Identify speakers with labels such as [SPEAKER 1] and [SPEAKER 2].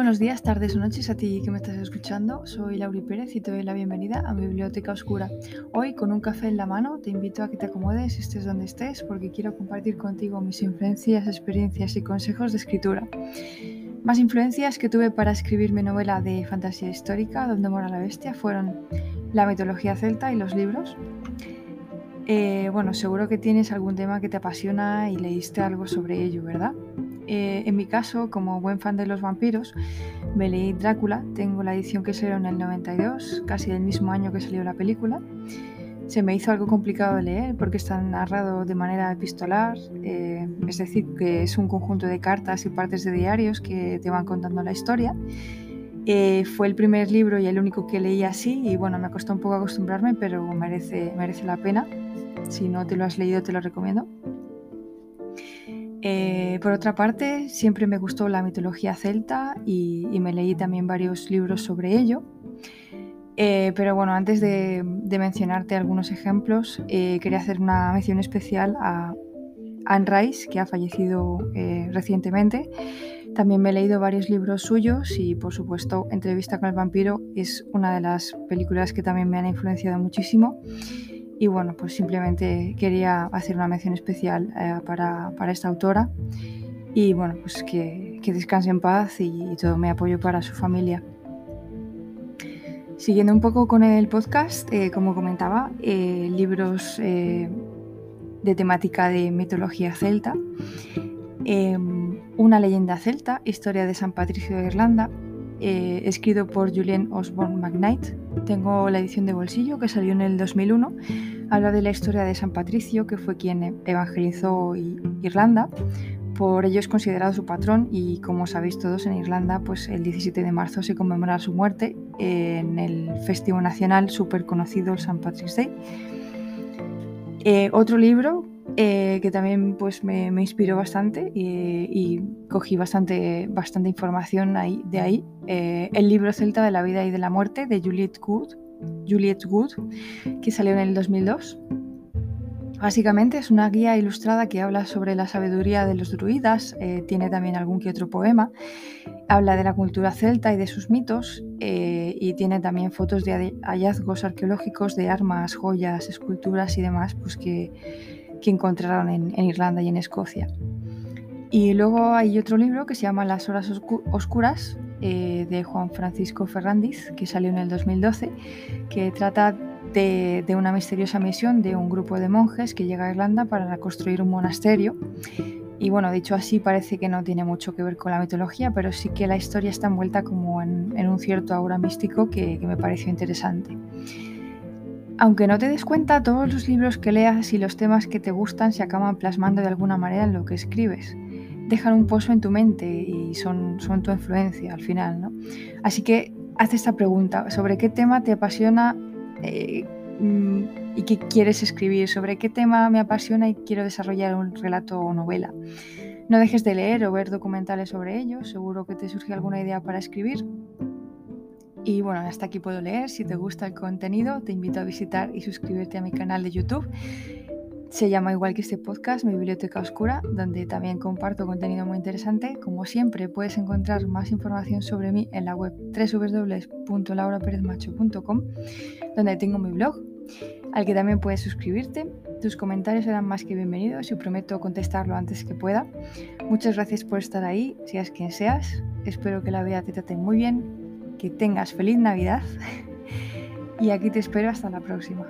[SPEAKER 1] buenos días, tardes o noches a ti que me estás escuchando. Soy Lauri Pérez y te doy la bienvenida a mi biblioteca oscura. Hoy, con un café en la mano, te invito a que te acomodes, estés donde estés, porque quiero compartir contigo mis influencias, experiencias y consejos de escritura. Más influencias que tuve para escribir mi novela de fantasía histórica, Donde mora la bestia, fueron la mitología celta y los libros. Eh, bueno, seguro que tienes algún tema que te apasiona y leíste algo sobre ello, ¿verdad? Eh, en mi caso, como buen fan de los vampiros, me leí Drácula, tengo la edición que salió en el 92, casi el mismo año que salió la película. Se me hizo algo complicado de leer porque está narrado de manera epistolar, eh, es decir, que es un conjunto de cartas y partes de diarios que te van contando la historia. Eh, fue el primer libro y el único que leí así y bueno, me costó un poco acostumbrarme, pero merece, merece la pena. Si no te lo has leído, te lo recomiendo. Eh, por otra parte, siempre me gustó la mitología celta y, me leí también varios libros sobre ello. Eh, pero bueno, antes de, mencionarte algunos ejemplos, quería hacer una mención especial a Anne Rice, que ha fallecido recientemente. También me he leído varios libros suyos y, por supuesto, Entrevista con el vampiro es una de las películas que también me han influenciado muchísimo. Y bueno, pues simplemente quería hacer una mención especial eh, para, esta autora y bueno, pues que, descanse en paz y, todo mi apoyo para su familia. Siguiendo un poco con el podcast, eh, como comentaba, eh, libros de temática de mitología celta, Una leyenda celta, historia de San Patricio de Irlanda, eh, escrito por Julian Osborne McKnight. Tengo la edición de bolsillo que salió en el 2001. Habla de la historia de San Patricio, que fue quien evangelizó Irlanda. Por ello es considerado su patrón y como sabéis todos en Irlanda, pues el 17 de marzo se conmemora su muerte en el festivo nacional súper conocido, el St. Patrick's Day. Eh, otro libro eh, que también pues, me, inspiró bastante y, cogí bastante, bastante información ahí, de ahí. Eh, el libro Celta de la vida y de la muerte de Juliet Good, Juliet Good que salió en el 2002. Básicamente es una guía ilustrada que habla sobre la sabiduría de los druidas, eh, tiene también algún que otro poema, habla de la cultura celta y de sus mitos y tiene también fotos de hallazgos arqueológicos de armas, joyas, esculturas y demás, pues que, que encontraron en, Irlanda y en Escocia. Y luego hay otro libro que se llama Las horas oscuras eh, de Juan Francisco Ferrandiz, que salió en el 2012, que trata de, una misteriosa misión de un grupo de monjes que llega a Irlanda para construir un monasterio. Y bueno, dicho así, parece que no tiene mucho que ver con la mitología, pero sí que la historia está envuelta como en, un cierto aura místico que, que me pareció interesante. Aunque no te des cuenta, todos los libros que leas y los temas que te gustan se acaban plasmando de alguna manera en lo que escribes. Dejan un pozo en tu mente y son, son tu influencia al final, ¿no? Así que haz esta pregunta, ¿sobre qué tema te apasiona eh, mm, y qué quieres escribir? ¿Sobre qué tema me apasiona y quiero desarrollar un relato o novela? No dejes de leer o ver documentales sobre ello, seguro que te surge alguna idea para escribir y bueno, hasta aquí puedo leer. Si te gusta el contenido, te invito a visitar y suscribirte a mi canal de YouTube. Se llama igual que este podcast, mi biblioteca oscura, donde también comparto contenido muy interesante. Como siempre, puedes encontrar más información sobre mí en la web www.lauraperezmacho.com, donde tengo mi blog, al que también puedes suscribirte. Tus comentarios serán más que bienvenidos y prometo contestarlo antes que pueda. Muchas gracias por estar ahí, seas quien seas. Espero que la vida te trate muy bien que tengas feliz Navidad y aquí te espero hasta la próxima.